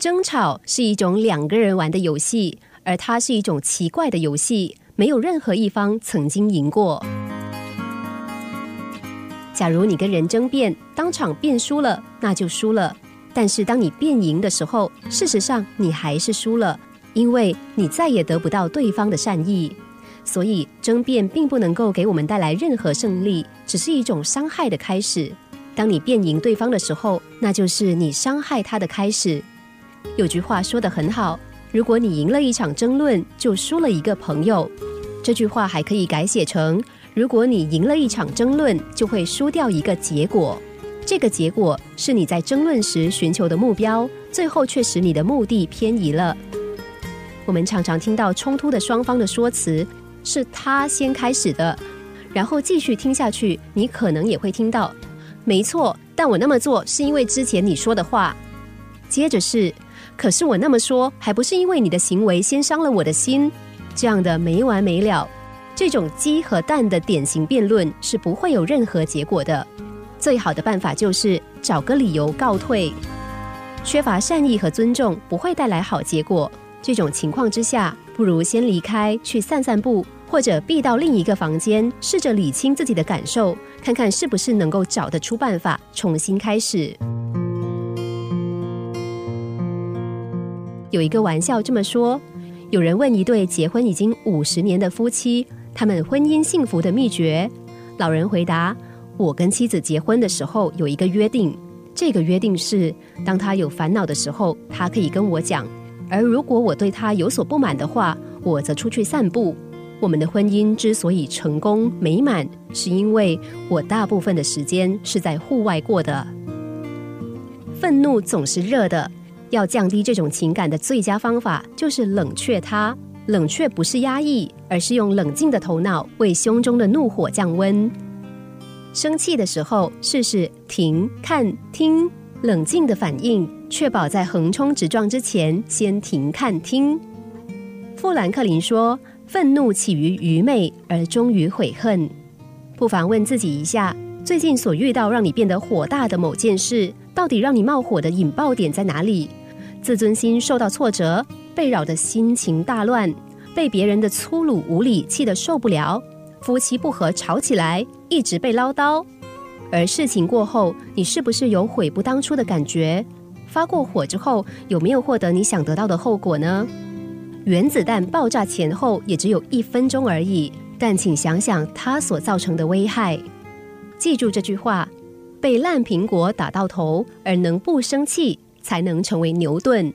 争吵是一种两个人玩的游戏，而它是一种奇怪的游戏，没有任何一方曾经赢过。假如你跟人争辩，当场辩输了，那就输了。但是当你辩赢的时候，事实上你还是输了，因为你再也得不到对方的善意。所以争辩并不能够给我们带来任何胜利，只是一种伤害的开始。当你辩赢对方的时候，那就是你伤害他的开始。有句话说得很好：如果你赢了一场争论，就输了一个朋友。这句话还可以改写成：如果你赢了一场争论，就会输掉一个结果。这个结果是你在争论时寻求的目标，最后却使你的目的偏移了。我们常常听到冲突的双方的说辞。是他先开始的，然后继续听下去，你可能也会听到，没错。但我那么做是因为之前你说的话。接着是，可是我那么说还不是因为你的行为先伤了我的心。这样的没完没了，这种鸡和蛋的典型辩论是不会有任何结果的。最好的办法就是找个理由告退。缺乏善意和尊重不会带来好结果。这种情况之下。不如先离开，去散散步，或者避到另一个房间，试着理清自己的感受，看看是不是能够找得出办法，重新开始。有一个玩笑这么说：有人问一对结婚已经五十年的夫妻，他们婚姻幸福的秘诀。老人回答：我跟妻子结婚的时候有一个约定，这个约定是，当他有烦恼的时候，他可以跟我讲。而如果我对他有所不满的话，我则出去散步。我们的婚姻之所以成功美满，是因为我大部分的时间是在户外过的。愤怒总是热的，要降低这种情感的最佳方法就是冷却它。冷却不是压抑，而是用冷静的头脑为胸中的怒火降温。生气的时候，试试停、看、听。冷静的反应，确保在横冲直撞之前先停看听。富兰克林说：“愤怒起于愚昧，而终于悔恨。”不妨问自己一下：最近所遇到让你变得火大的某件事，到底让你冒火的引爆点在哪里？自尊心受到挫折，被扰得心情大乱，被别人的粗鲁无礼气得受不了，夫妻不和吵起来，一直被唠叨。而事情过后，你是不是有悔不当初的感觉？发过火之后，有没有获得你想得到的后果呢？原子弹爆炸前后也只有一分钟而已，但请想想它所造成的危害。记住这句话：被烂苹果打到头，而能不生气，才能成为牛顿。